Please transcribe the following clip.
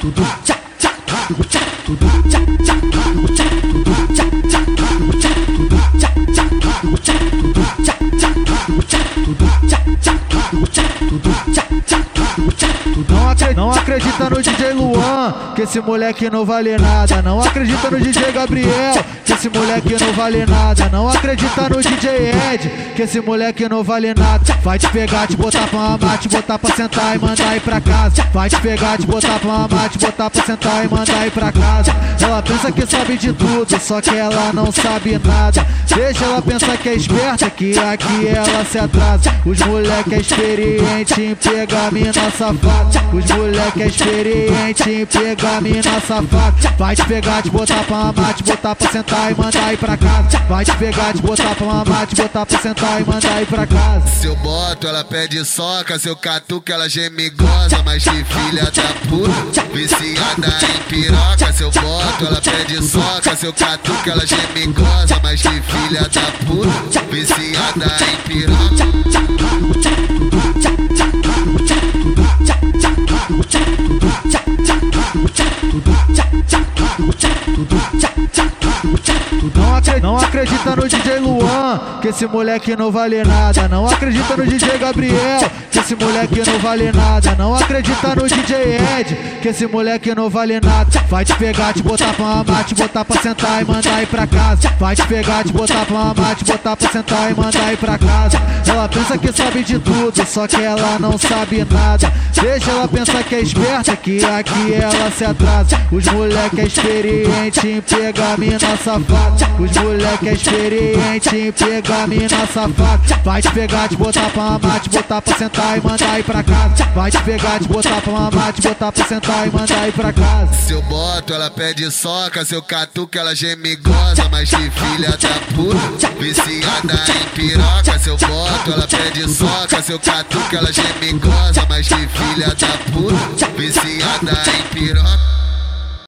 tudo tchá tchá tudo tchá tudo tchá tchá tudo tchá tudo tchá tchá tudo tchá tudo tchá tchá tudo tchá tudo tchá tchá tudo tchá tudo tchá tchá tudo tchá tudo tchá tchá tudo tchá tudo Não, acre- não acredita no DJ Luan, que esse moleque não vale nada. Não acredita no DJ Gabriel, que esse moleque não vale nada. Não acredita no DJ Ed, que esse moleque não vale nada. Vai te pegar, te botar pra mamar, te botar pra sentar e mandar ir pra casa. Vai te pegar, te botar pra mamar, te botar pra sentar e mandar ir pra casa. Ela pensa que sabe de tudo, só que ela não sabe nada. Deixa ela pensar que é esperta, que aqui ela se atrasa. Os moleque é experiente em pegar mina safada. Os moleque é experiente em pegar mina safada. Vai te pegar, te botar pra mamar, te botar pra sentar e mandar ir pra casa. Vai te pegar, te botar pra mamar, te botar pra sentar e mandar ir pra casa. Se eu boto, ela pede soca, se eu catuco, ela geme goza, mas que filha da puta, viciada em piroca. Se eu boto, ela pede soca, se eu catuco, ela geme goza, mas que filha da puta, viciada em piroca. Não, acre- não acredita no DJ Luan, que esse moleque não vale nada. Não acredita no DJ Gabriel, que esse moleque não vale nada. Não acredita no DJ Ed, que esse moleque não vale nada. Vai te pegar, te botar pra mamar, te botar pra sentar e mandar ir pra casa. Vai te pegar, te botar pra mamar, te botar pra sentar e mandar ir pra casa. Ela pensa que sabe de tudo, só que ela não sabe nada. Deixa ela pensar que é esperta, que aqui ela se atrasa. Os moleque é experiente em pegar mina safada. Os moleque é experiente em pegar mina safada. Vai te pegar, te botar pra mamar, te botar pra sentar e mandar ir pra casa. Vai te pegar, te botar pra mamar, te botar pra sentar e mandar ir pra casa. Se eu boto, ela pede soca, se eu catuco, ela geme goza, mas que filha da puta, viciada em piroca. Se eu boto, ela pede soca, se eu catuco, ela geme goza, mas que filha da puta, viciada em piroca.